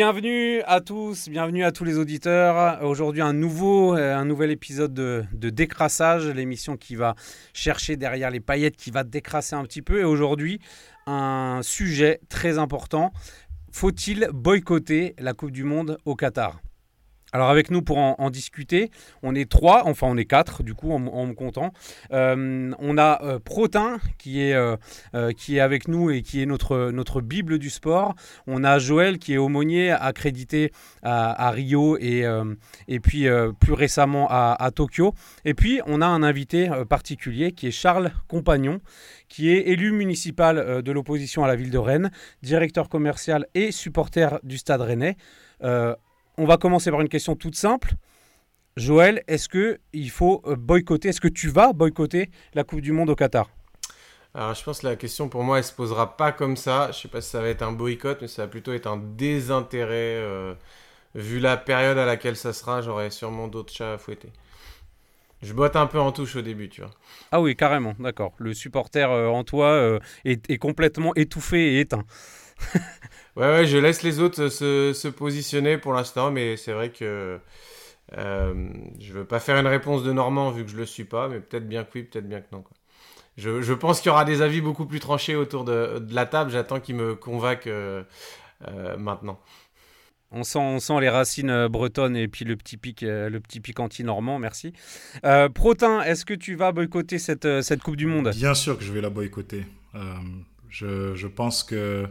Bienvenue à tous, bienvenue à tous les auditeurs. Aujourd'hui, un nouveau, euh, un nouvel épisode de, de Décrassage, l'émission qui va chercher derrière les paillettes, qui va décrasser un petit peu. Et aujourd'hui, un sujet très important. Faut-il boycotter la Coupe du Monde au Qatar? Alors avec nous pour en, discuter, on est trois, enfin on est quatre du coup en, me comptant. Euh, on a euh, Protin qui est, euh, qui est avec nous et qui est notre, Bible du sport. On a Joël qui est aumônier accrédité à, Rio et, puis plus récemment à, à, Tokyo. Et puis on a un invité particulier qui est Charles Compagnon qui est élu municipal de l'opposition à la ville de Rennes, directeur commercial et supporter du Stade Rennais. On va commencer par une question toute simple. Joël, est-ce que il faut euh, boycotter? Est-ce que tu vas boycotter la Coupe du Monde au Qatar? Alors, je pense que la question pour moi, elle se posera pas comme ça. Je sais pas si ça va être un boycott, mais ça va plutôt être un désintérêt. Euh, vu la période à laquelle ça sera, j'aurais sûrement d'autres chats à fouetter. Je botte un peu en touche au début, tu vois. Ah oui, carrément, d'accord. Le supporter euh, en toi est, complètement étouffé et éteint. Ouais, ouais, je laisse les autres se, se positionner pour l'instant, mais c'est vrai que euh, je veux pas faire une réponse de Normand vu que je le suis pas, mais peut-être bien que oui, peut-être bien que non. Quoi. Je, je, pense qu'il y aura des avis beaucoup plus tranchés autour de, de la table. J'attends qu'ils me convainquent euh, euh, maintenant. On sent, on sent les racines euh, bretonnes et puis le petit pic, le petit pic anti-normand, merci. Protin, est-ce que tu vas boycotter cette, cette Coupe du Monde? Bien sûr que je vais la boycotter. je, je pense que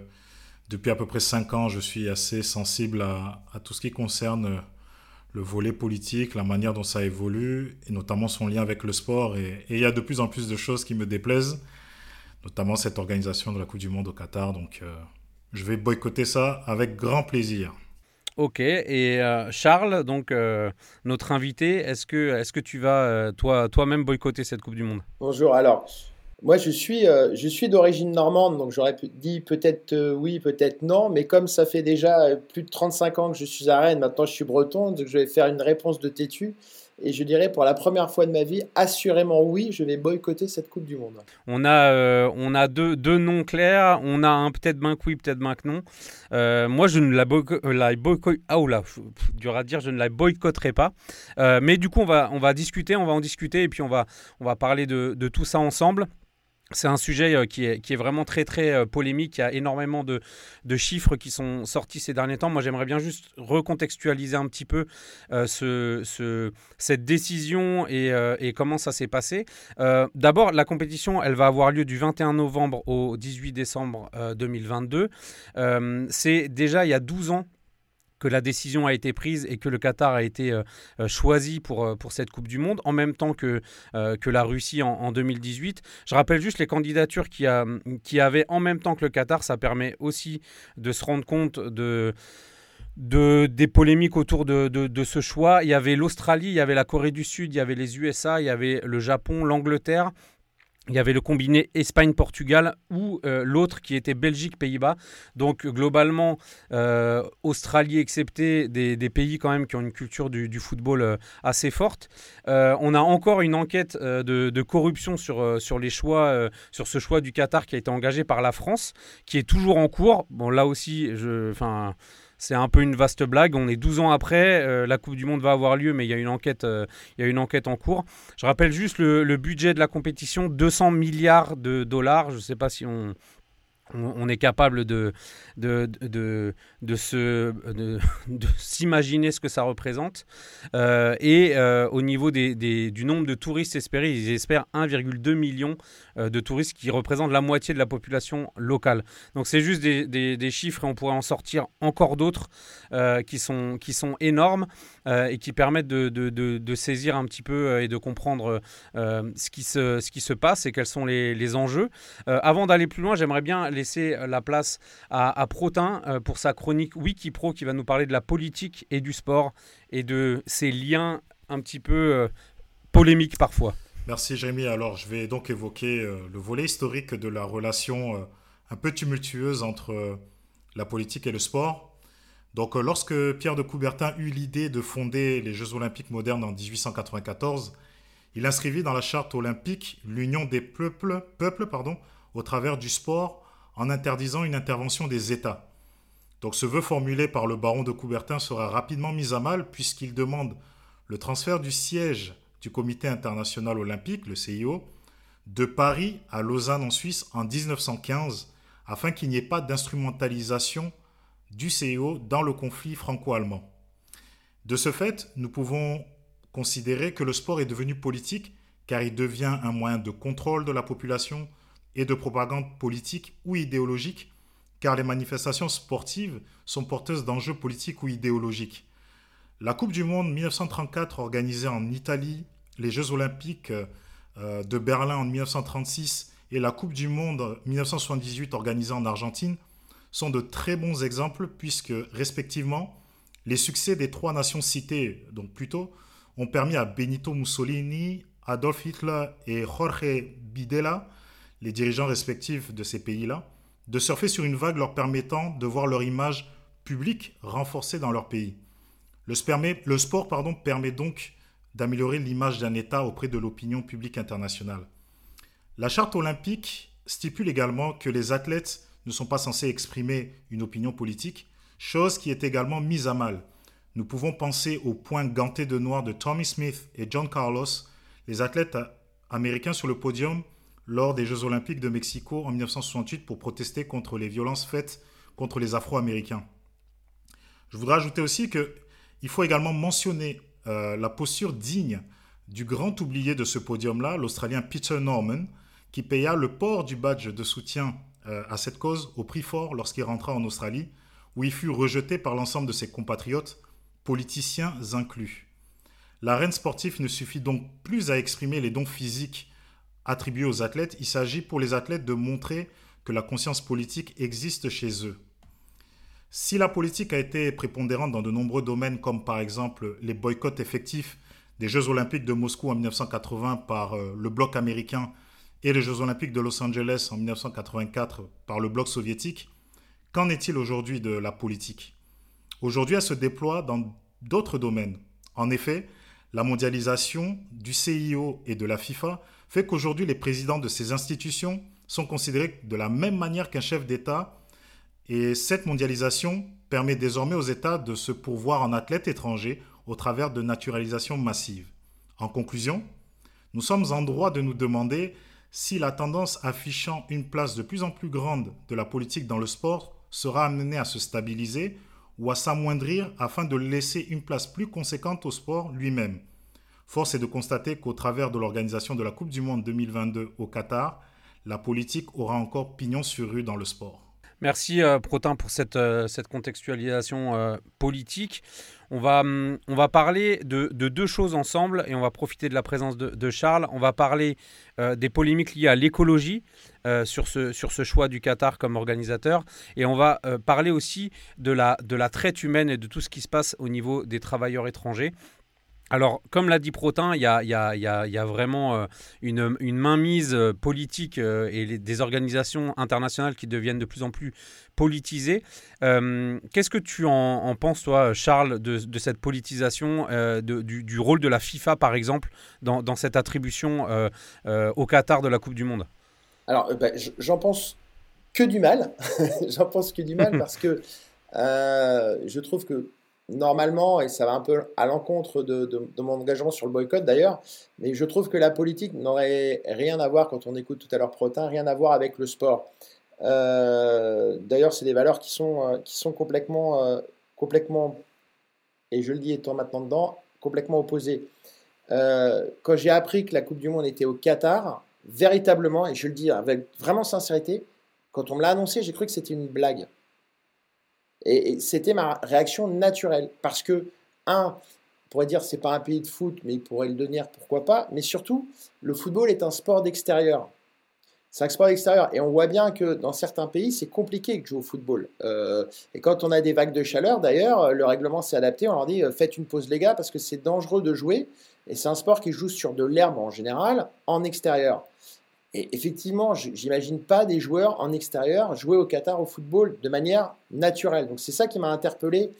depuis à peu près cinq ans, je suis assez sensible à, tout ce qui concerne le volet politique, la manière dont ça évolue, et notamment son lien avec le sport. Et, il y a de plus en plus de choses qui me déplaisent, notamment cette organisation de la Coupe du Monde au Qatar. Donc, euh, je vais boycotter ça avec grand plaisir. Ok, et euh, Charles, donc euh, notre invité, est-ce que, est -ce que tu vas toi, toi-même boycotter cette Coupe du Monde? Bonjour, alors moi, je suis, euh, je suis d'origine normande, donc j'aurais dit peut-être euh, oui, peut-être non, mais comme ça fait déjà euh, plus de 35 ans que je suis à Rennes, maintenant je suis breton, donc je vais faire une réponse de têtu. Et je dirais pour la première fois de ma vie, assurément oui, je vais boycotter cette Coupe du Monde. On a, on a deux, deux, noms clairs. On a un peut-être que oui, peut-être que non. moi, je ne la, boycotterai Ah, là, dur à dire, je ne la boycotterai pas. mais du coup, on va, on va discuter, on va en discuter et puis on va, on va parler de tout ça ensemble. C'est un sujet euh, qui est, vraiment très très euh, polémique. Il y a énormément de, chiffres qui sont sortis ces derniers temps. Moi, j'aimerais bien juste recontextualiser un petit peu euh, ce, ce, cette décision et, et comment ça s'est passé. D'abord, la compétition, elle va avoir lieu du 21 novembre au 18 décembre 2022. C'est déjà il y a 12 ans que la décision a été prise et que le Qatar a été euh, euh, choisi pour, euh, pour cette Coupe du Monde, en même temps que, que la Russie en, 2018. Je rappelle juste les candidatures qui, a, qui avaient en même temps que le Qatar, ça permet aussi de se rendre compte de... De, des polémiques autour de, de, ce choix. Il y avait l'Australie, il y avait la Corée du Sud, il y avait les USA, il y avait le Japon, l'Angleterre, il y avait le combiné Espagne-Portugal ou euh, l'autre qui était Belgique-Pays-Bas. Donc globalement, euh, Australie excepté, des, pays quand même qui ont une culture du, football euh, assez forte. on a encore une enquête de, corruption sur, sur, les choix, sur ce choix du Qatar qui a été engagé par la France, qui est toujours en cours. Bon là aussi, je... Enfin, c'est un peu une vaste blague. On est 12 ans après, euh, la Coupe du Monde va avoir lieu, mais il y a une enquête, euh, il y a une enquête en cours. Je rappelle juste le, le budget de la compétition 200 milliards de dollars. Je ne sais pas si on, on est capable de, de, de, de, s'imaginer ce que ça représente. Euh, et euh, au niveau des, du nombre de touristes espérés, ils espèrent 1,2 million euh, de touristes qui représentent la moitié de la population locale. Donc c'est juste des, des, chiffres et on pourrait en sortir encore d'autres qui, sont, énormes et qui permettent de, saisir un petit peu et de comprendre ce, qui se, ce qui se passe et quels sont les, les enjeux. avant d'aller plus loin, j'aimerais bien laisser euh, la place à, Protin euh, pour sa chronique Wikipro qui va nous parler de la politique et du sport et de ces liens un petit peu euh, polémiques parfois. Merci Jérémy. Alors je vais donc évoquer le volet historique de la relation un peu tumultueuse entre la politique et le sport. Donc lorsque Pierre de Coubertin eut l'idée de fonder les Jeux olympiques modernes en 1894, il inscrivit dans la charte olympique l'union des peuples, peuples pardon, au travers du sport en interdisant une intervention des États. Donc ce vœu formulé par le baron de Coubertin sera rapidement mis à mal puisqu'il demande le transfert du siège du Comité international olympique, le CIO, de Paris à Lausanne en Suisse en 1915 afin qu'il n'y ait pas d'instrumentalisation du CIO dans le conflit franco-allemand. De ce fait, nous pouvons considérer que le sport est devenu politique car il devient un moyen de contrôle de la population et de propagande politique ou idéologique car les manifestations sportives sont porteuses d'enjeux politiques ou idéologiques. La Coupe du Monde 1934 organisée en Italie, les Jeux olympiques euh, de Berlin en 1936 et la Coupe du Monde 1978 organisée en Argentine sont de très bons exemples puisque, respectivement, les succès des trois nations citées, donc plus tôt, ont permis à Benito Mussolini, Adolf Hitler et Jorge Bidela, les dirigeants respectifs de ces pays-là, de surfer sur une vague leur permettant de voir leur image publique renforcée dans leur pays. Le, sport permet donc d'améliorer l'image d'un État auprès de l'opinion publique internationale. La charte olympique stipule également que les athlètes ne sont pas censés exprimer une opinion politique, chose qui est également mise à mal. Nous pouvons penser au point ganté de noir de Tommy Smith et John Carlos, les athlètes américains sur le podium lors des Jeux olympiques de Mexico en 1968 pour protester contre les violences faites contre les Afro-Américains. Je voudrais ajouter aussi qu'il faut également mentionner euh, la posture digne du grand oublié de ce podium-là, l'Australien Peter Norman, qui paya le port du badge de soutien euh, à cette cause au prix fort lorsqu'il rentra en Australie, où il fut rejeté par l'ensemble de ses compatriotes, politiciens inclus. L'arène sportive ne suffit donc plus à exprimer les dons physiques attribué aux athlètes, il s'agit pour les athlètes de montrer que la conscience politique existe chez eux. Si la politique a été prépondérante dans de nombreux domaines, comme par exemple les boycotts effectifs des Jeux olympiques de Moscou en 1980 par euh, le bloc américain et les Jeux olympiques de Los Angeles en 1984 par le bloc soviétique, qu'en est-il aujourd'hui de la politique? Aujourd'hui, elle se déploie dans d'autres domaines. En effet, la mondialisation du CIO et de la FIFA fait qu'aujourd'hui les présidents de ces institutions sont considérés de la même manière qu'un chef d'État et cette mondialisation permet désormais aux États de se pourvoir en athlètes étrangers au travers de naturalisation massive. En conclusion, nous sommes en droit de nous demander si la tendance affichant une place de plus en plus grande de la politique dans le sport sera amenée à se stabiliser ou à s'amoindrir afin de laisser une place plus conséquente au sport lui-même. Force est de constater qu'au travers de l'organisation de la Coupe du Monde 2022 au Qatar, la politique aura encore pignon sur rue dans le sport. Merci euh, Protin pour cette, euh, cette contextualisation euh, politique. On va, hum, on va parler de, deux choses ensemble et on va profiter de la présence de, Charles. On va parler des polémiques liées à l'écologie sur, ce, sur ce choix du Qatar comme organisateur et on va parler aussi de la, de la traite humaine et de tout ce qui se passe au niveau des travailleurs étrangers. Alors, comme l'a dit Protin, il y a, vraiment euh, une, mainmise euh, politique euh, et des organisations internationales qui deviennent de plus en plus politisées. Qu'est-ce que tu en, penses, toi, Charles, de, cette politisation, du, rôle de la FIFA, par exemple, dans, cette attribution au Qatar de la Coupe du Monde? Alors, ben, j'en pense que du mal. j'en pense que du mal parce que je trouve que normalement, et ça va un peu à l'encontre de, mon engagement sur le boycott d'ailleurs, mais je trouve que la politique n'aurait rien à voir, quand on écoute tout à l'heure Protin, rien à voir avec le sport. Euh, d'ailleurs, c'est des valeurs qui sont, euh, qui sont complètement, euh, complètement, et je le dis étant maintenant dedans, complètement opposées. quand j'ai appris que la Coupe du Monde était au Qatar, véritablement, et je le dis avec vraiment sincérité, quand on me l'a annoncé, j'ai cru que c'était une blague. Et, c'était ma réaction naturelle. Parce que, un, on pourrait dire c'est pas un pays de foot, mais il pourrait le devenir, pourquoi pas. Mais surtout, le football est un sport d'extérieur. C'est un sport d'extérieur. Et on voit bien que dans certains pays, c'est compliqué de jouer au football. Euh, et quand on a des vagues de chaleur, d'ailleurs, le règlement s'est adapté. On leur dit euh, faites une pause, les gars, parce que c'est dangereux de jouer. Et c'est un sport qui joue sur de l'herbe en général, en extérieur. Et effectivement, j'imagine pas des joueurs en extérieur jouer au Qatar au football de manière naturelle. Donc c'est ça qui m'a interpellé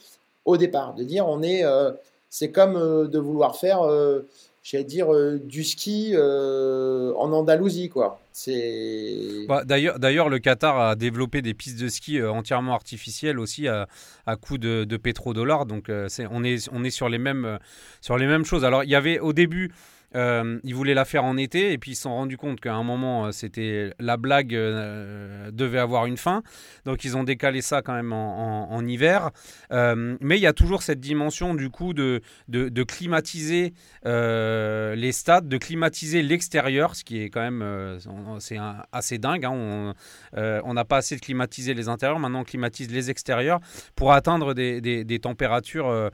au départ, de dire on est, euh, c'est comme euh, de vouloir faire, euh, j'allais dire, du ski en Andalousie, quoi. C'est. Bah, d'ailleurs, d'ailleurs, le Qatar a développé des pistes de ski entièrement artificielles aussi à, à de, de pétrodollars. Donc, on, est, on est sur les mêmes, sur les mêmes choses. Alors, il y avait au début euh, ils voulaient la faire en été et puis ils se sont rendus compte qu'à un moment, euh, c'était la blague euh, devait avoir une fin. Donc ils ont décalé ça quand même en, hiver. mais il y a toujours cette dimension du coup de, de, climatiser les stades, de climatiser l'extérieur, ce qui est quand même c'est assez dingue. Hein. On n'a pas assez de climatiser les intérieurs, maintenant on climatise les extérieurs pour atteindre des, des, des températures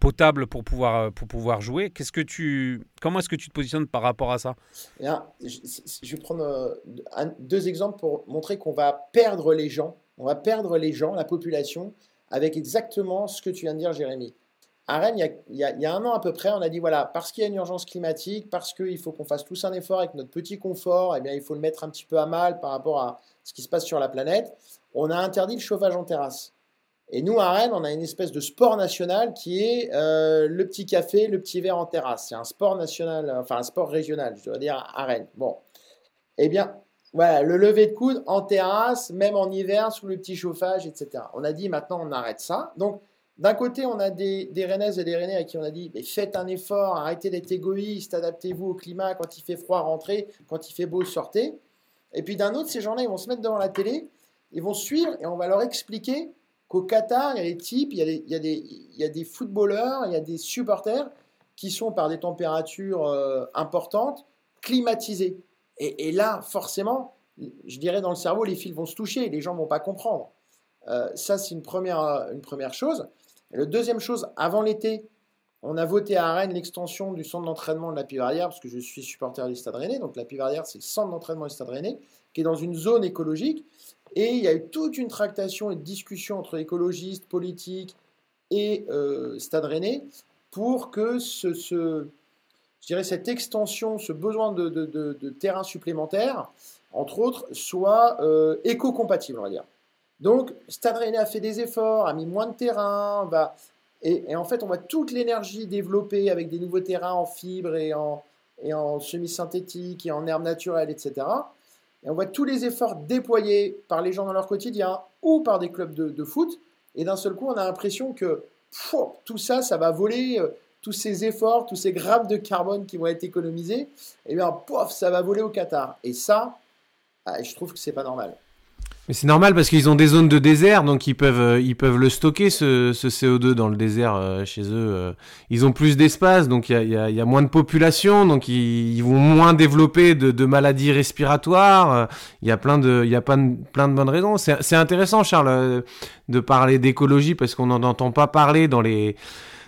potables pour pouvoir, pour pouvoir jouer. Qu'est-ce que tu Comment est-ce que tu te positionnes par rapport à ça je, vais prendre euh, deux exemples pour montrer qu'on va perdre les gens. On va perdre les gens, la population, avec exactement ce que tu viens de dire, Jérémy. À Rennes, il y, a, un an à peu près, on a dit voilà, parce qu'il y a une urgence climatique, parce qu'il faut qu'on fasse tous un effort avec notre petit confort, eh bien, il faut le mettre un petit peu à mal par rapport à ce qui se passe sur la planète. On a interdit le chauffage en terrasse. Et nous, à Rennes, on a une espèce de sport national qui est euh, le petit café, le petit verre en terrasse. C'est un sport national, enfin un sport régional, je dois dire, à Rennes. Bon. Eh bien, voilà, le lever de coude en terrasse, même en hiver, sous le petit chauffage, etc. On a dit maintenant, on arrête ça. Donc, d'un côté, on a des, des Rennaises et des Rennais à qui on a dit mais faites un effort, arrêtez d'être égoïste, adaptez-vous au climat. Quand il fait froid, rentrez. Quand il fait beau, sortez. Et puis d'un autre, ces gens-là, ils vont se mettre devant la télé, ils vont suivre et on va leur expliquer qu'au Qatar, il y a des types, il y a des, footballeurs, il y a des supporters qui sont par des températures euh, importantes, climatisés. Et, et, là, forcément, je dirais dans le cerveau, les fils vont se toucher, les gens ne vont pas comprendre. Euh, ça, c'est une première, une première chose. Et la deuxième chose, avant l'été, on a voté à Rennes l'extension du centre d'entraînement de la Pivardière, parce que je suis supporter du Stade Rennais. Donc la Pivardière, c'est le centre d'entraînement du Stade Rennais, qui est dans une zone écologique. Et il y a eu toute une tractation et discussion entre écologistes, politiques et euh, Stade Rennais pour que ce, je cette extension, ce besoin de, de, terrain supplémentaire, entre autres, soit euh, éco-compatible, on va dire. Donc, Stade Rennais a fait des efforts, a mis moins de terrain, va, et, en fait, on voit toute l'énergie développée avec des nouveaux terrains en fibre et en, et en semi-synthétique et en herbe naturelle, etc. Et on voit tous les efforts déployés par les gens dans leur quotidien ou par des clubs de, foot. Et d'un seul coup, on a l'impression que tout ça, ça va voler, euh, tous ces efforts, tous ces grammes de carbone qui vont être économisés, et eh bien, pof, ça va voler au Qatar. Et ça, ah, je trouve que c'est pas normal. Mais c'est normal parce qu'ils ont des zones de désert, donc ils peuvent, euh, ils peuvent le stocker, ce, ce CO2 dans le désert euh, chez eux. Euh. Ils ont plus d'espace, donc il y a, y, y a, moins de population, donc ils, vont moins développer de, de maladies respiratoires. Il y a plein de, y a plein de, plein de bonnes raisons. C'est intéressant, Charles, de parler d'écologie parce qu'on n'en entend pas parler dans les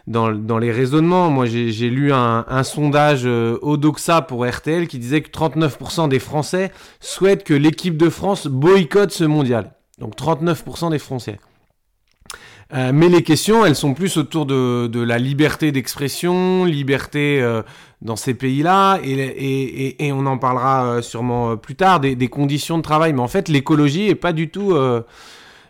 dans, les raisonnements. Moi, j'ai lu un, sondage euh, Odoxa pour RTL qui disait que 39% des Français souhaitent que l'équipe de France boycotte ce mondial. Donc 39% des Français. Euh, mais les questions, elles sont plus autour de, la liberté d'expression, liberté euh, dans ces pays-là, et, on en parlera euh, sûrement plus tard, des, conditions de travail. Mais en fait, l'écologie est pas du tout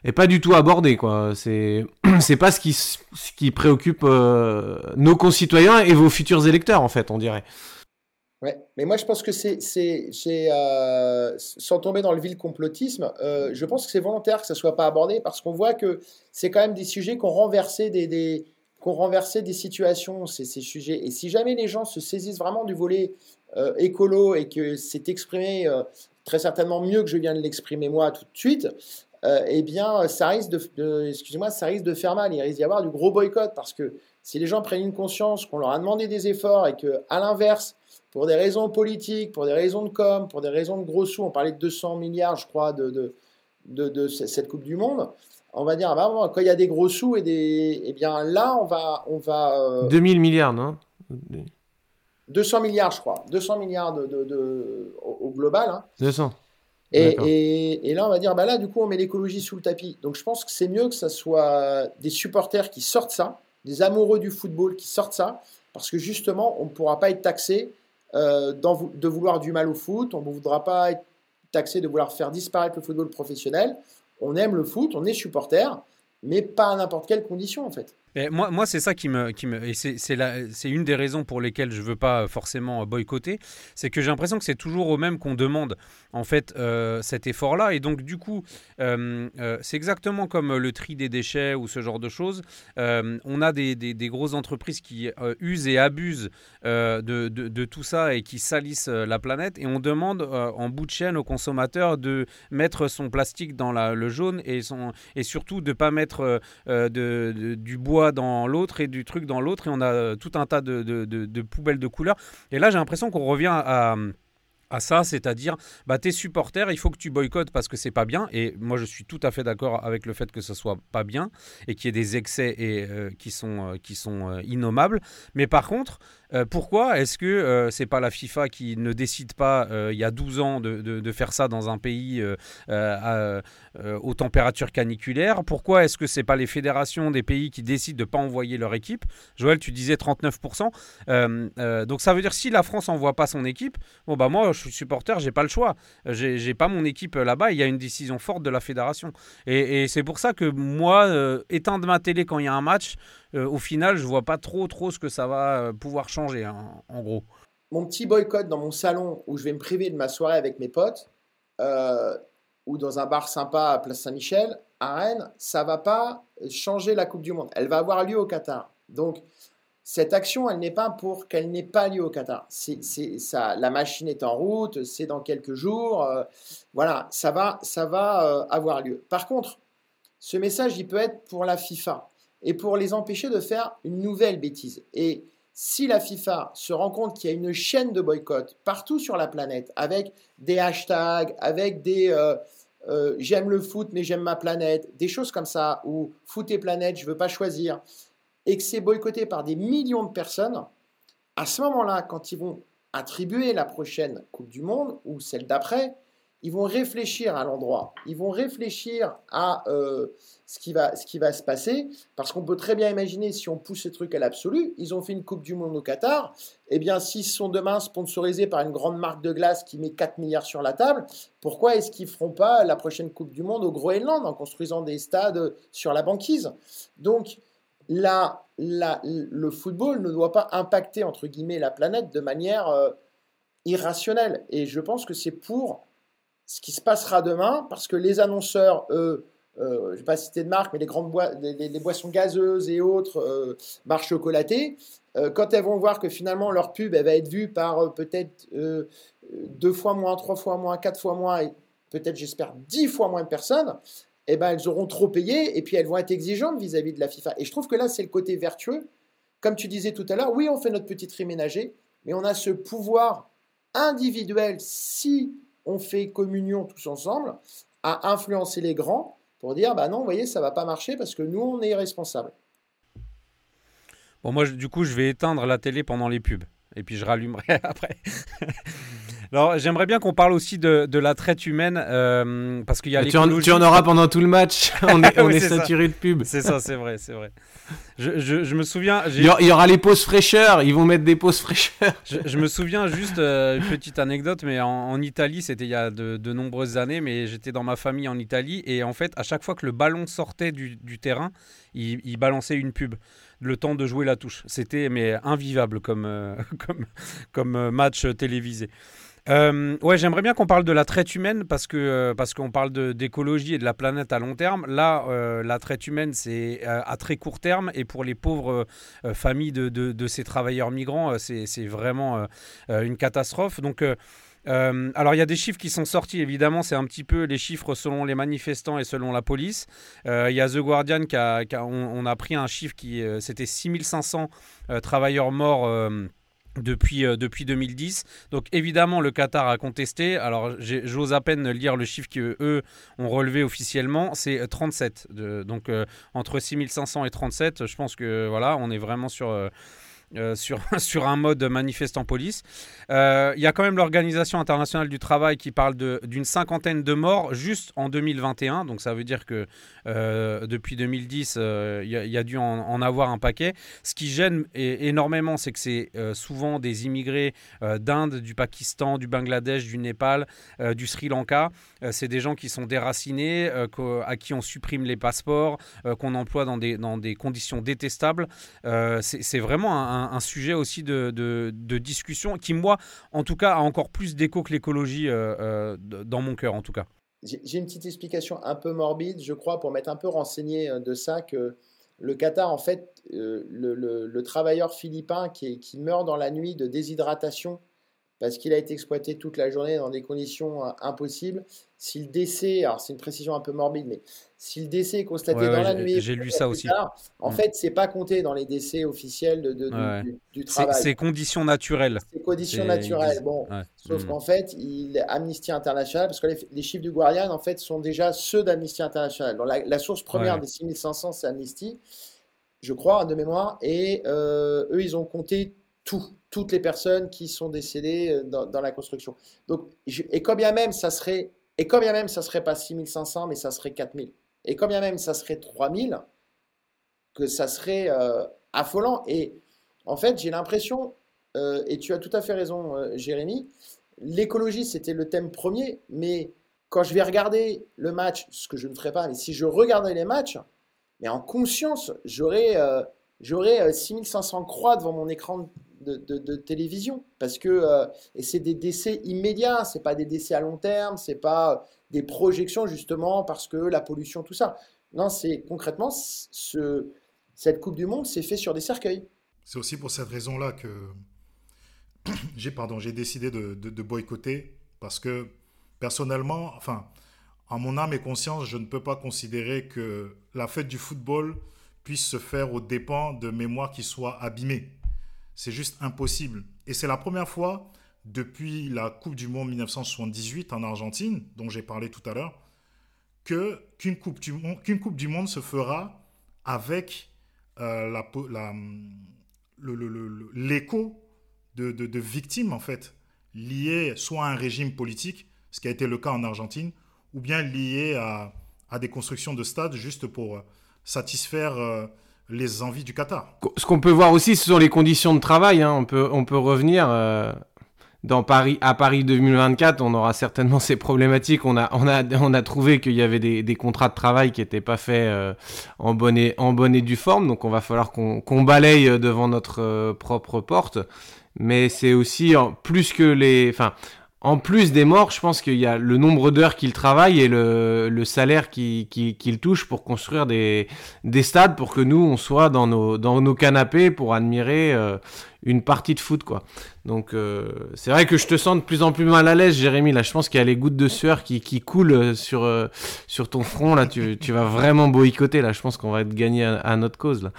est pas du tout abordé quoi. C'est c'est pas ce qui ce qui préoccupe euh, nos concitoyens et vos futurs électeurs en fait, on dirait. Ouais, mais moi je pense que c'est c'est euh, sans tomber dans le vil complotisme, euh, je pense que c'est volontaire que ça soit pas abordé parce qu'on voit que c'est quand même des sujets qui ont renversé des, des renversé des situations, ces, ces, sujets. Et si jamais les gens se saisissent vraiment du volet écolo et que c'est exprimé très certainement mieux que je viens de l'exprimer moi tout de suite, euh, eh bien, ça risque de, excusez-moi, ça risque de faire mal. Il risque d'y avoir du gros boycott parce que si les gens prennent une conscience qu'on leur a demandé des efforts et que, à l'inverse, pour des raisons politiques, pour des raisons de com, pour des raisons de gros sous, on parlait de 200 milliards, je crois, de, de, cette Coupe du Monde. On va dire, ah bah, quand il y a des gros sous et des, eh bien là, on va, on va. 2000 euh, milliards, non? 200 milliards, je crois. 200 milliards de, au, global. Hein. 200. Et, là, on va dire, bah là, du coup, on met l'écologie sous le tapis. Donc, je pense que c'est mieux que ce soit des supporters qui sortent ça, des amoureux du football qui sortent ça, parce que justement, on ne pourra pas être taxé euh, de vouloir du mal au foot, on ne voudra pas être taxé de vouloir faire disparaître le football professionnel. On aime le foot, on est supporter, mais pas à n'importe quelle condition, en fait. Moi, moi c'est ça qui me, qui me c'est une des raisons pour lesquelles je veux pas forcément boycotter, c'est que j'ai l'impression que c'est toujours au même qu'on demande en fait euh, cet effort-là, et donc du coup, euh, euh, c'est exactement comme le tri des déchets ou ce genre de choses. on a des, des, des, grosses entreprises qui usent et abusent de, de, tout ça et qui salissent la planète, et on demande en bout de chaîne aux consommateurs de mettre son plastique dans la, le jaune et, son, et surtout de pas mettre de, du bois dans l'autre et du truc dans l'autre et on a euh, tout un tas de, poubelles de couleurs. Et là, j'ai l'impression qu'on revient à, à ça, c'est-à-dire bah, tes supporters, il faut que tu boycottes parce que c'est pas bien. Et moi, je suis tout à fait d'accord avec le fait que ce soit pas bien et qu'il y ait des excès et, euh, qui sont, euh, qui sont innommables. Mais par contre, pourquoi est-ce que c'est pas la FIFA qui ne décide pas il y a 12 ans de, faire ça dans un pays aux températures caniculaires? Pourquoi est-ce que c'est pas les fédérations des pays qui décident de pas envoyer leur équipe? Joël, tu disais 39%. donc ça veut dire si la France envoie pas son équipe, bon bah moi je suis supporter, j'ai pas le choix. J'ai pas mon équipe là-bas. Il y a une décision forte de la fédération. Et, c'est pour ça que moi, euh, éteindre ma télé quand il y a un match, euh, au final, je vois pas trop, trop ce que ça va euh, pouvoir changer, hein, en gros. Mon petit boycott dans mon salon où je vais me priver de ma soirée avec mes potes, ou dans un bar sympa à Place Saint-Michel, à Rennes, ça va pas changer la Coupe du Monde. Elle va avoir lieu au Qatar. Donc, cette action, elle n'est pas pour qu'elle n'ait pas lieu au Qatar. Ça, la machine est en route, c'est dans quelques jours. Euh, voilà, ça va, ça va euh, avoir lieu. Par contre, ce message, il peut être pour la FIFA et pour les empêcher de faire une nouvelle bêtise. Et si la FIFA se rend compte qu'il y a une chaîne de boycott partout sur la planète, avec des hashtags, avec des euh, j'aime le foot mais j'aime ma planète, des choses comme ça, ou foot et planète, je veux pas choisir et que c'est boycotté par des millions de personnes, à ce moment-là, quand ils vont attribuer la prochaine Coupe du Monde ou celle d'après, ils vont réfléchir à l'endroit, ils vont réfléchir à euh, ce, qui va, ce qui va se passer, parce qu'on peut très bien imaginer, si on pousse ces trucs à l'absolu, ils ont fait une Coupe du Monde au Qatar, eh bien s'ils sont demain sponsorisés par une grande marque de glace qui met 4 milliards sur la table, pourquoi est-ce qu'ils ne feront pas la prochaine Coupe du Monde au Groenland en construisant des stades sur la banquise? Donc, la, le football ne doit pas impacter, entre guillemets, la planète de manière euh, irrationnelle. Et je pense que c'est pour ce qui se passera demain, parce que les annonceurs, eux, euh, je ne vais pas citer de marque, mais les grandes les, boissons gazeuses et autres, euh, barres chocolatées, quand elles vont voir que finalement leur pub elle va être vue par peut-être deux fois moins, trois fois moins, quatre fois moins, et peut-être j'espère dix fois moins de personnes, eh ben, elles auront trop payé et puis elles vont être exigeantes vis-à-vis de la FIFA. Et je trouve que là, c'est le côté vertueux. Comme tu disais tout à l'heure, oui, on fait notre petit tri ménager, mais on a ce pouvoir individuel, si on fait communion tous ensemble, à influencer les grands pour dire, bah non, vous voyez, ça va pas marcher parce que nous, on est responsables. Bon, moi, du coup, je vais éteindre la télé pendant les pubs. Et puis je rallumerai après. Alors, j'aimerais bien qu'on parle aussi de, de, la traite humaine, euh, parce qu'il y a tu en, tu en auras pendant tout le match. on est, on est, saturé de pub. C'est ça, c'est vrai, c'est vrai. Je, je, je, me souviens. Il y, aura les pauses fraîcheurs. Ils vont mettre des pauses fraîcheurs. je, me souviens juste euh, une petite anecdote, mais en, Italie, c'était il y a de, de, nombreuses années, mais j'étais dans ma famille en Italie et en fait, à chaque fois que le ballon sortait du, du terrain, il, il balançait une pub le temps de jouer la touche. C'était mais invivable comme, euh, comme, comme match télévisé. Euh, ouais, j'aimerais bien qu'on parle de la traite humaine parce que euh, parce qu'on parle d'écologie et de la planète à long terme. Là, euh, la traite humaine, c'est à très court terme et pour les pauvres familles de, de, ces travailleurs migrants, c'est vraiment une catastrophe. Donc alors il y a des chiffres qui sont sortis, évidemment, c'est un petit peu les chiffres selon les manifestants et selon la police. Il y a The Guardian qui a, on, a pris un chiffre qui, c'était 6500 travailleurs morts depuis, euh, depuis 2010. Donc évidemment, le Qatar a contesté. Alors j'ose à peine lire le chiffre qu'eux ont relevé officiellement. C'est 37. Euh, donc euh, entre 6500 et 37, je pense que voilà, on est vraiment sur... sur, sur un mode manifestant police. Il y a quand même l'Organisation internationale du travail qui parle d'une cinquantaine de morts juste en 2021. Donc ça veut dire que depuis 2010, il y, a dû en, avoir un paquet. Ce qui gêne énormément, c'est que c'est souvent des immigrés d'Inde, du Pakistan, du Bangladesh, du Népal, du Sri Lanka. c'est des gens qui sont déracinés, à qui on supprime les passeports, qu'on emploie dans des, dans des conditions détestables. c'est vraiment un, sujet aussi de, de, discussion qui, moi, en tout cas, a encore plus d'écho que l'écologie euh, euh, dans mon cœur, en tout cas. J'ai une petite explication un peu morbide, je crois, pour m'être un peu renseigné euh, de ça, que le Qatar, en fait, le, le, travailleur philippin qui, qui, meurt dans la nuit de déshydratation parce qu'il a été exploité toute la journée dans des conditions impossibles, si le décès, alors c'est une précision un peu morbide, mais si le décès est constaté dans la nuit, j'ai lu ça aussi. en mm. fait, c'est pas compté dans les décès officiels de, du, travail. C'est conditions naturelles. C'est conditions naturelles. Bon, sauf mm. qu'en fait, il Amnesty International, parce que les, chiffres du Guardian en fait sont déjà ceux d'Amnesty International. Donc, la, source première des 6500, c'est Amnesty, je crois, de mémoire, et euh, eux, ils ont compté tout, toutes les personnes qui sont décédées euh, dans, la construction. Donc, et quand bien même ça serait et quand bien même ça serait pas 6500, mais ça serait 4000. Et quand bien même ça serait 3000, que ça serait euh, affolant. Et en fait, j'ai l'impression, euh, et tu as tout à fait raison, Jérémy, l'écologie, c'était le thème premier, mais quand je vais regarder le match, ce que je ne ferai pas, mais si je regardais les matchs, mais en conscience, j'aurais j'aurais 6500 croix devant mon écran de, télévision parce que euh, c'est des décès immédiats, c'est pas des décès à long terme, c'est pas des projections justement parce que la pollution tout ça. Non, c'est concrètement ce, cette Coupe du Monde s'est fait sur des cercueils. C'est aussi pour cette raison-là que j'ai pardon, j'ai décidé de, de, boycotter parce que personnellement, enfin, en mon âme et conscience, je ne peux pas considérer que la fête du football puisse se faire aux dépens de mémoires qui soient abîmées. C'est juste impossible. Et c'est la première fois depuis la Coupe du Monde 1978 en Argentine, dont j'ai parlé tout à l'heure, que qu'une coupe, du monde, se fera avec euh, l'écho de, victimes, en fait, liées soit à un régime politique, ce qui a été le cas en Argentine, ou bien liées à, des constructions de stades juste pour satisfaire... Euh, les envies du Qatar. Ce qu'on peut voir aussi, ce sont les conditions de travail. Hein. On, peut, on peut revenir euh, dans Paris, à Paris 2024. On aura certainement ces problématiques. On a, on a, on a trouvé qu'il y avait des, contrats de travail qui n'étaient pas faits euh, en, bonne et, en due forme. Donc on va falloir qu'on balaye devant notre euh, propre porte. Mais c'est aussi plus que les. Enfin, en plus des morts, je pense qu'il y a le nombre d'heures qu'il travaille et le, salaire qu'il qui, touche pour construire des, des stades pour que nous, on soit dans nos, dans nos canapés pour admirer euh, une partie de foot, quoi. Donc, euh, c'est vrai que je te sens de plus en plus mal à l'aise, Jérémy. Là, je pense qu'il y a les gouttes de sueur qui, qui coulent euh, sur, euh, sur ton front. Là, tu, tu vas vraiment boycotter. Là, je pense qu'on va te gagner à, notre cause. Là.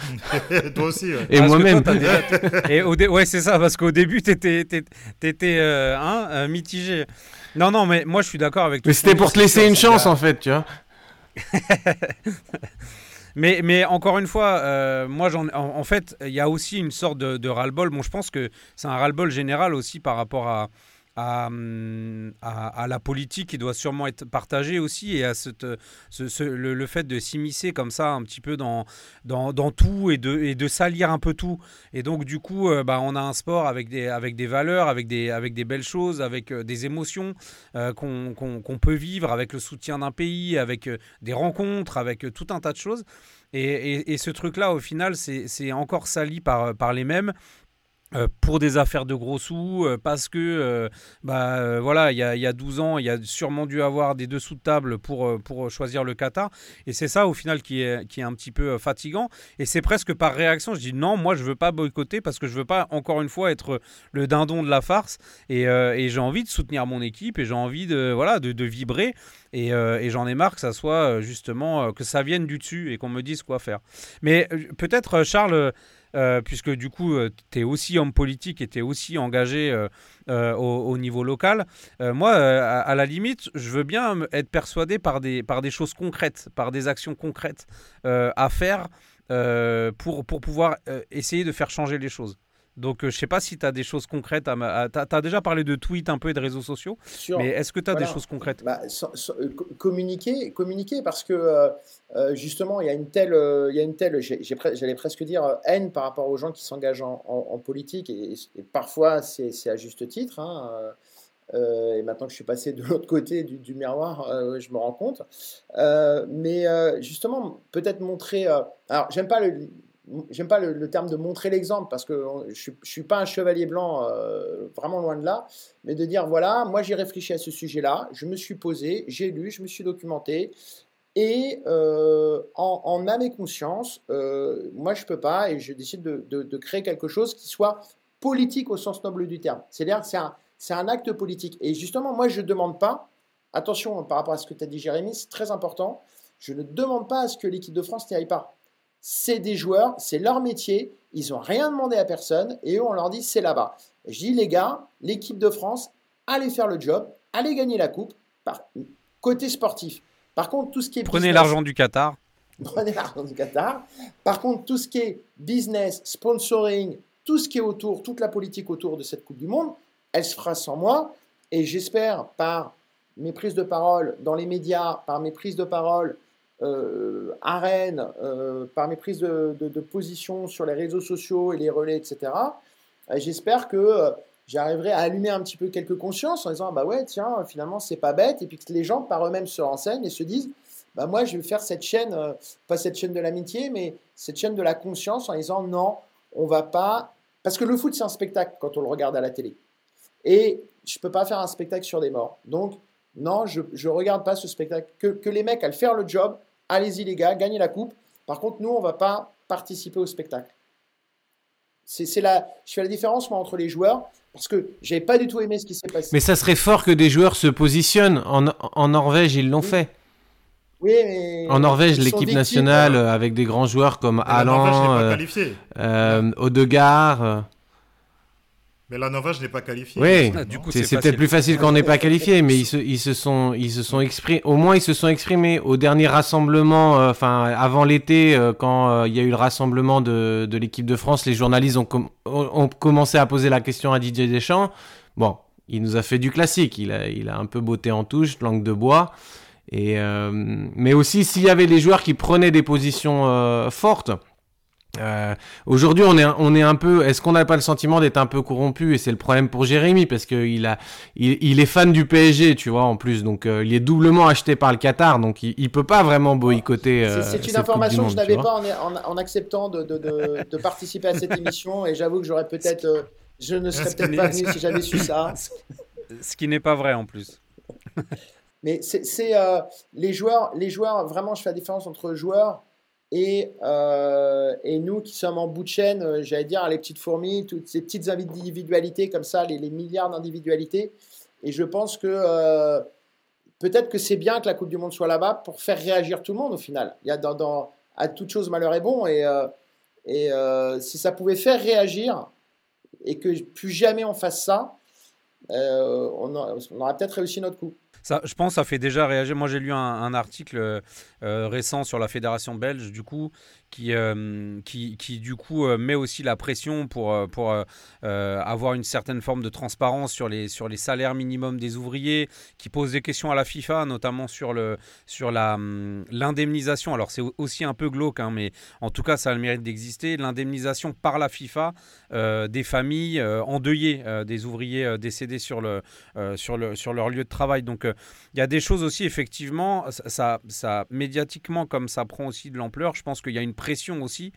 Toi aussi, ouais. Et moi-même. Et au ouais, c'est ça, parce qu'au début, t'étais, t'étais, hein, mitigé. Non, non, mais moi, je suis d'accord avec toi. Mais c'était pour te laisser une chance, en fait, tu vois. Mais, mais encore une fois, euh, moi, en, en, fait, il y a aussi une sorte de, de ras-le-bol. Bon, je pense que c'est un ras-le-bol général aussi par rapport à, à, à, la politique qui doit sûrement être partagée aussi et à ce, le, fait de s'immiscer comme ça un petit peu dans, dans, tout et de, de salir un peu tout. Et donc du coup, euh, bah, on a un sport avec des, avec des valeurs, avec des, avec des belles choses, avec euh, des émotions euh, qu'on peut vivre, avec le soutien d'un pays, avec des rencontres, avec tout un tas de choses. Et ce truc-là, au final, c'est encore sali par, par les mêmes. Euh, pour des affaires de gros sous, euh, parce que euh, bah, voilà, il y a, y a, 12 ans, il y a sûrement dû avoir des dessous de table pour, pour choisir le Qatar. Et c'est ça au final qui est, qui est un petit peu fatigant. Et c'est presque par réaction, je dis non, moi je veux pas boycotter parce que je veux pas encore une fois être le dindon de la farce. Et, j'ai envie de soutenir mon équipe et j'ai envie de, voilà, de, de vibrer. Et, et j'en ai marre que ça soit justement, que ça vienne du dessus et qu'on me dise quoi faire. Mais peut-être, Charles euh, puisque du coup, euh, tu es aussi homme politique et tu es aussi engagé euh, au, niveau local. moi, à, la limite, je veux bien être persuadé par des, choses concrètes, par des actions concrètes à faire pour pouvoir essayer de faire changer les choses. Donc, je sais pas si tu as des choses concrètes. Tu as, déjà parlé de tweets un peu et de réseaux sociaux. mais est-ce que tu as des choses concrètes? Bah, communiquer, communiquer, parce que justement, il y a une telle, il y a une telle j'allais presque dire, haine par rapport aux gens qui s'engagent en, politique. Et, parfois, c'est à juste titre. Hein, euh, et maintenant que je suis passé de l'autre côté du, miroir, euh, je me rends compte. Euh, mais justement, peut-être montrer. alors, j'aime pas le. J'aime pas le, terme de montrer l'exemple parce que je ne suis pas un chevalier blanc, vraiment loin de là, mais de dire voilà, moi j'ai réfléchi à ce sujet-là, je me suis posé, j'ai lu, je me suis documenté, et en, en, âme et conscience, moi je peux pas et je décide de, de, de, créer quelque chose qui soit politique au sens noble du terme. C'est-à-dire c'est un, c'est un acte politique. Et justement, moi, je ne demande pas, attention par rapport à ce que tu as dit, Jérémy, c'est très important, je ne demande pas à ce que l'équipe de France n'y aille pas. C'est des joueurs, c'est leur métier, ils n'ont rien demandé à personne, et eux, on leur dit, c'est là-bas. Je dis, les gars, l'équipe de France, allez faire le job, allez gagner la coupe, par, côté sportif. Par contre, tout ce qui est... Prenez l'argent du Qatar. Prenez l'argent du Qatar. Par contre, tout ce qui est business, sponsoring, tout ce qui est autour, toute la politique autour de cette Coupe du Monde, elle se fera sans moi. Et j'espère, par mes prises de parole dans les médias, par mes prises de parole euh, à Rennes, euh, par mes prises de, position sur les réseaux sociaux et les relais, etc., euh, j'espère que j'arriverai à allumer un petit peu quelques consciences en disant bah ouais, tiens, finalement, c'est pas bête. Et puis que les gens, par eux-mêmes, se renseignent et se disent bah moi, je vais faire cette chaîne, pas cette chaîne de l'amitié, mais cette chaîne de la conscience en disant non, on va pas. Parce que le foot, c'est un spectacle quand on le regarde à la télé. Et je peux pas faire un spectacle sur des morts. Donc, non, je ne regarde pas ce spectacle. Que, les mecs aillent faire le job, allez-y les gars, gagnez la coupe. Par contre, nous, on ne va pas participer au spectacle. C'est la, je fais la différence moi entre les joueurs parce que j'avais pas du tout aimé ce qui s'est passé. Mais ça serait fort que des joueurs se positionnent. En, Norvège, ils l'ont fait. Oui, mais en Norvège, l'équipe nationale, hein. avec des grands joueurs comme Alain, euh, euh, Odegaard. Mais la Norvège n'est pas qualifiée. Oui, ah, du coup, c'est peut-être plus facile quand on n'est pas qualifié, mais ils se, ils se sont, ils se sont exprimés. Au moins, ils se sont exprimés au dernier rassemblement, euh, enfin avant l'été, euh, quand euh, il y a eu le rassemblement de, de l'équipe de France, les journalistes ont, ont, commencé à poser la question à Didier Deschamps. Bon, il nous a fait du classique. Il a, il a un peu botté en touche, langue de bois. Et mais aussi, s'il y avait des joueurs qui prenaient des positions fortes euh, Aujourd'hui, on est, on est un peu. Est-ce qu'on n'a pas le sentiment d'être un peu corrompu? Et c'est le problème pour Jérémy parce qu'il a, il, est fan du PSG, tu vois, en plus. Donc, euh, il est doublement acheté par le Qatar, donc il, il peut pas vraiment boycotter. Euh, c'est une information que je n'avais pas en, en, acceptant de, de, de, de, participer à cette émission, et j'avoue que j'aurais peut-être, euh, je ne serais peut-être pas venu si j'avais su ça. Ce qui n'est pas vrai en plus. Mais c'est les joueurs, les joueurs. Vraiment, je fais la différence entre joueurs et, euh, et, nous qui sommes en bout de chaîne, euh, j'allais dire, les petites fourmis, toutes ces petites individualités comme ça, les, milliards d'individualités. Et je pense que euh, peut-être que c'est bien que la Coupe du Monde soit là-bas pour faire réagir tout le monde au final. Il y a dans, à toute chose malheur est bon. Et, si ça pouvait faire réagir et que plus jamais on fasse ça, on, on aurait peut-être réussi notre coup. Je pense que ça fait déjà réagir. Moi, j'ai lu un, article récent sur la fédération belge, du coup, qui, euh, qui, du coup euh, met aussi la pression pour, euh, pour avoir une certaine forme de transparence sur les, sur les salaires minimums des ouvriers, qui pose des questions à la FIFA, notamment sur, le, sur la, hum, l'indemnisation. Alors c'est aussi un peu glauque, hein, mais en tout cas ça a le mérite d'exister. L'indemnisation par la FIFA des familles endeuillées, des ouvriers décédés sur, le, sur, le, sur leur lieu de travail. Donc il y a des choses aussi, effectivement, ça, ça, médiatiquement, comme ça prend aussi de l'ampleur, je pense qu'il y a une pression aussi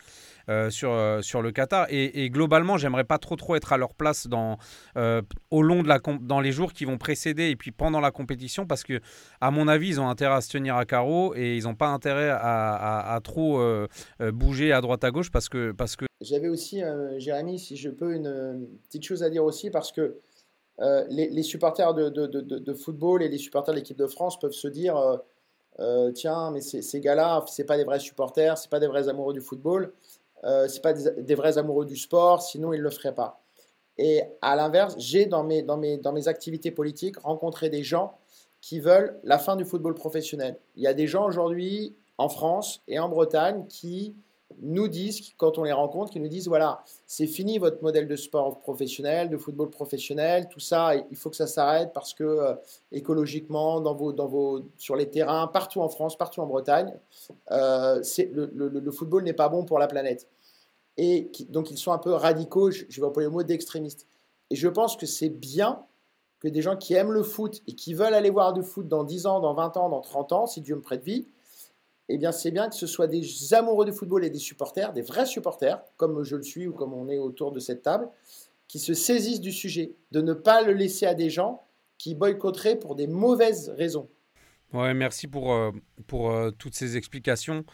euh, sur, euh, sur le Qatar. Et, globalement, j'aimerais pas trop trop être à leur place dans, euh, au long de la dans les jours qui vont précéder et puis pendant la compétition parce que, à mon avis, ils ont intérêt à se tenir à carreau et ils n'ont pas intérêt à, trop bouger à droite à gauche parce que. Parce que... J'avais aussi, Jérémy, si je peux, une, petite chose à dire aussi parce que. Les, les, supporters de, football et les supporters de l'équipe de France peuvent se dire euh, tiens, mais ces, gars-là, c'est pas des vrais supporters, c'est pas des vrais amoureux du football, euh, c'est pas des, vrais amoureux du sport, sinon ils le feraient pas. Et à l'inverse, j'ai dans mes, dans, mes, dans mes activités politiques rencontré des gens qui veulent la fin du football professionnel. Il y a des gens aujourd'hui en France et en Bretagne qui nous disent, quand on les rencontre, qu'ils nous disent voilà, c'est fini votre modèle de sport professionnel, de football professionnel, tout ça, il faut que ça s'arrête parce que euh, écologiquement, dans vos, dans vos, sur les terrains, partout en France, partout en Bretagne, euh, le, football n'est pas bon pour la planète. Et donc ils sont un peu radicaux, je, vais employer le mot d'extrémistes. Et je pense que c'est bien que des gens qui aiment le foot et qui veulent aller voir du foot dans 10 ans, dans 20 ans, dans 30 ans, si Dieu me prête vie, eh bien, c'est bien que ce soit des amoureux du football et des supporters, des vrais supporters, comme je le suis ou comme on est autour de cette table, qui se saisissent du sujet, de ne pas le laisser à des gens qui boycotteraient pour des mauvaises raisons. Ouais, merci pour, euh, pour euh, toutes ces explications.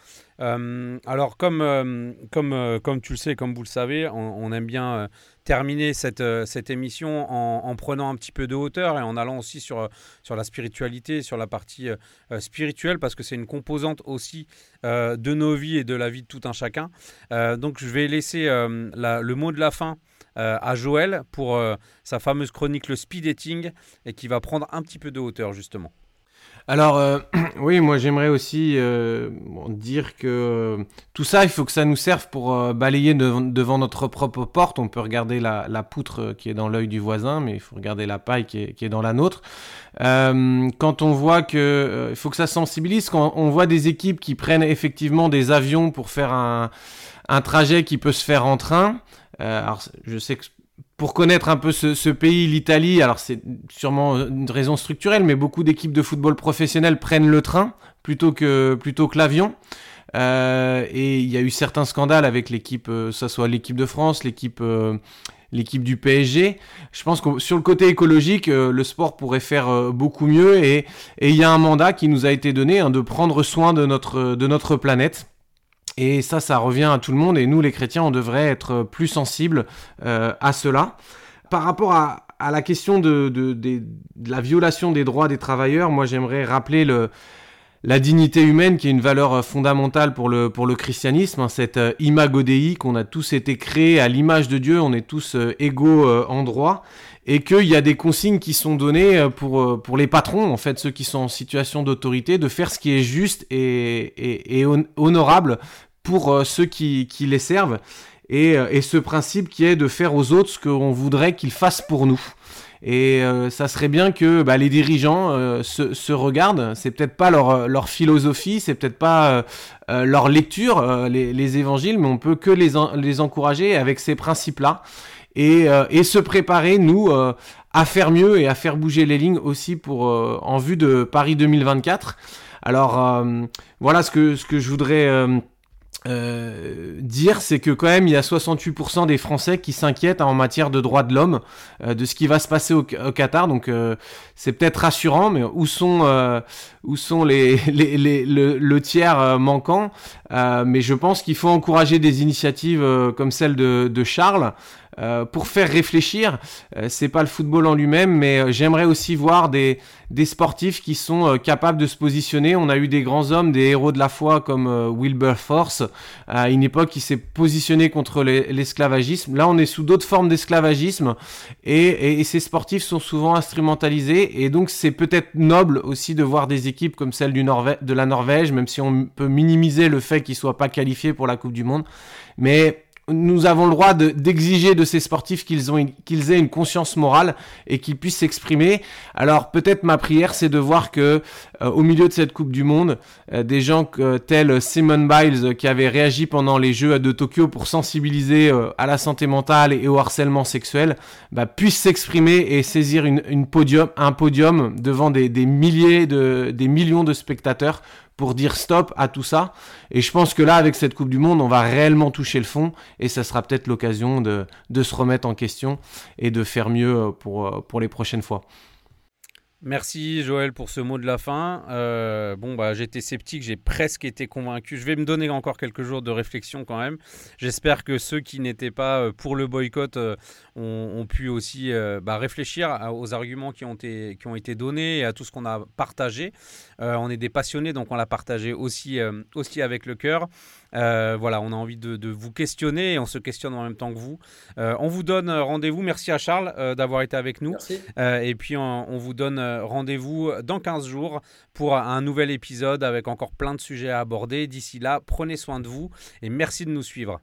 Euh, alors, comme, comme, comme tu le sais, comme vous le savez, on, aime bien terminer cette, cette émission en, en, prenant un petit peu de hauteur et en allant aussi sur, sur la spiritualité, sur la partie spirituelle, parce que c'est une composante aussi de nos vies et de la vie de tout un chacun. donc, je vais laisser le mot de la fin à Joël pour sa fameuse chronique Le Speed Dating et qui va prendre un petit peu de hauteur, justement. Alors, euh, oui, moi j'aimerais aussi euh, dire que euh, tout ça, il faut que ça nous serve pour balayer devant notre propre porte. On peut regarder la, poutre qui est dans l'œil du voisin, mais il faut regarder la paille qui est, dans la nôtre. quand on voit que. il faut que ça sensibilise, quand on voit des équipes qui prennent effectivement des avions pour faire un, un trajet qui peut se faire en train. alors, je sais que pour connaître un peu ce, pays, l'Italie, alors c'est sûrement une raison structurelle, mais beaucoup d'équipes de football professionnelles prennent le train plutôt que, plutôt que l'avion. Euh, et il y a eu certains scandales avec l'équipe, euh, ça soit l'équipe de France, l'équipe euh, l'équipe du PSG. Je pense que sur le côté écologique, le sport pourrait faire beaucoup mieux et il y a un mandat qui nous a été donné hein, de prendre soin de notre, de notre planète. Et ça, ça revient à tout le monde. Et nous, les chrétiens, on devrait être plus sensibles euh, à cela. Par rapport à, la question de, la violation des droits des travailleurs, moi, j'aimerais rappeler le, la dignité humaine qui est une valeur fondamentale pour le, christianisme, hein, cette euh, imago Dei qu'on a tous été créés à l'image de Dieu, on est tous euh, égaux en droit et qu'il y a des consignes qui sont données pour, les patrons, en fait, ceux qui sont en situation d'autorité, de faire ce qui est juste et honorable pour euh, ceux qui, les servent. Euh, et, ce principe qui est de faire aux autres ce qu'on voudrait qu'ils fassent pour nous. Et euh, ça serait bien que bah, les dirigeants se, regardent. C'est peut-être pas leur, philosophie, c'est peut-être pas leur lecture, les, évangiles, mais on peut que les, les encourager avec ces principes-là et, et, se préparer nous à faire mieux et à faire bouger les lignes aussi pour en vue de Paris 2024. Alors voilà ce que ce que je voudrais euh, dire, c'est que quand même il y a 68% des Français qui s'inquiètent en matière de droits de l'homme, euh, de ce qui va se passer au, Qatar. Donc euh, c'est peut-être rassurant, mais où sont où sont les, les, les le, tiers manquant? Mais je pense qu'il faut encourager des initiatives comme celle de, de Charles euh, pour faire réfléchir. Euh, c'est pas le football en lui-même, mais euh, j'aimerais aussi voir des, des sportifs qui sont capables de se positionner. On a eu des grands hommes, des héros de la foi comme Wilberforce, à une époque qui s'est positionné contre l'esclavagisme. Là, on est sous d'autres formes d'esclavagisme et, et, ces sportifs sont souvent instrumentalisés et donc c'est peut-être noble aussi de voir des équipes comme celle du de la Norvège, même si on peut minimiser le fait qu'ils soient pas qualifiés pour la Coupe du Monde. Mais nous avons le droit d'exiger de, ces sportifs qu'ils aient une conscience morale et qu'ils puissent s'exprimer. Alors peut-être ma prière, c'est de voir que euh, au milieu de cette Coupe du Monde, euh, des gens tels Simon Biles qui avaient réagi pendant les Jeux de Tokyo pour sensibiliser euh, à la santé mentale et au harcèlement sexuel, bah, puissent s'exprimer et saisir un podium devant des, milliers de, des millions de spectateurs pour dire stop à tout ça. Et je pense que là, avec cette Coupe du Monde, on va réellement toucher le fond et ça sera peut-être l'occasion de, de, se remettre en question et de faire mieux euh, pour, euh, pour les prochaines fois. Merci Joël pour ce mot de la fin. Euh, bon, bah, j'étais sceptique, j'ai presque été convaincu. Je vais me donner encore quelques jours de réflexion quand même. J'espère que ceux qui n'étaient pas euh, pour le boycott euh, ont, pu aussi bah, réfléchir aux arguments qui ont, été, donnés et à tout ce qu'on a partagé. on est des passionnés, donc on l'a partagé aussi, aussi avec le cœur. Euh, voilà, on a envie de, de, vous questionner et on se questionne en même temps que vous. Euh, on vous donne rendez-vous. Merci à Charles euh, d'avoir été avec nous. Merci. et puis on, on vous donne rendez-vous dans 15 jours pour un nouvel épisode avec encore plein de sujets à aborder. D'ici là, prenez soin de vous et merci de nous suivre.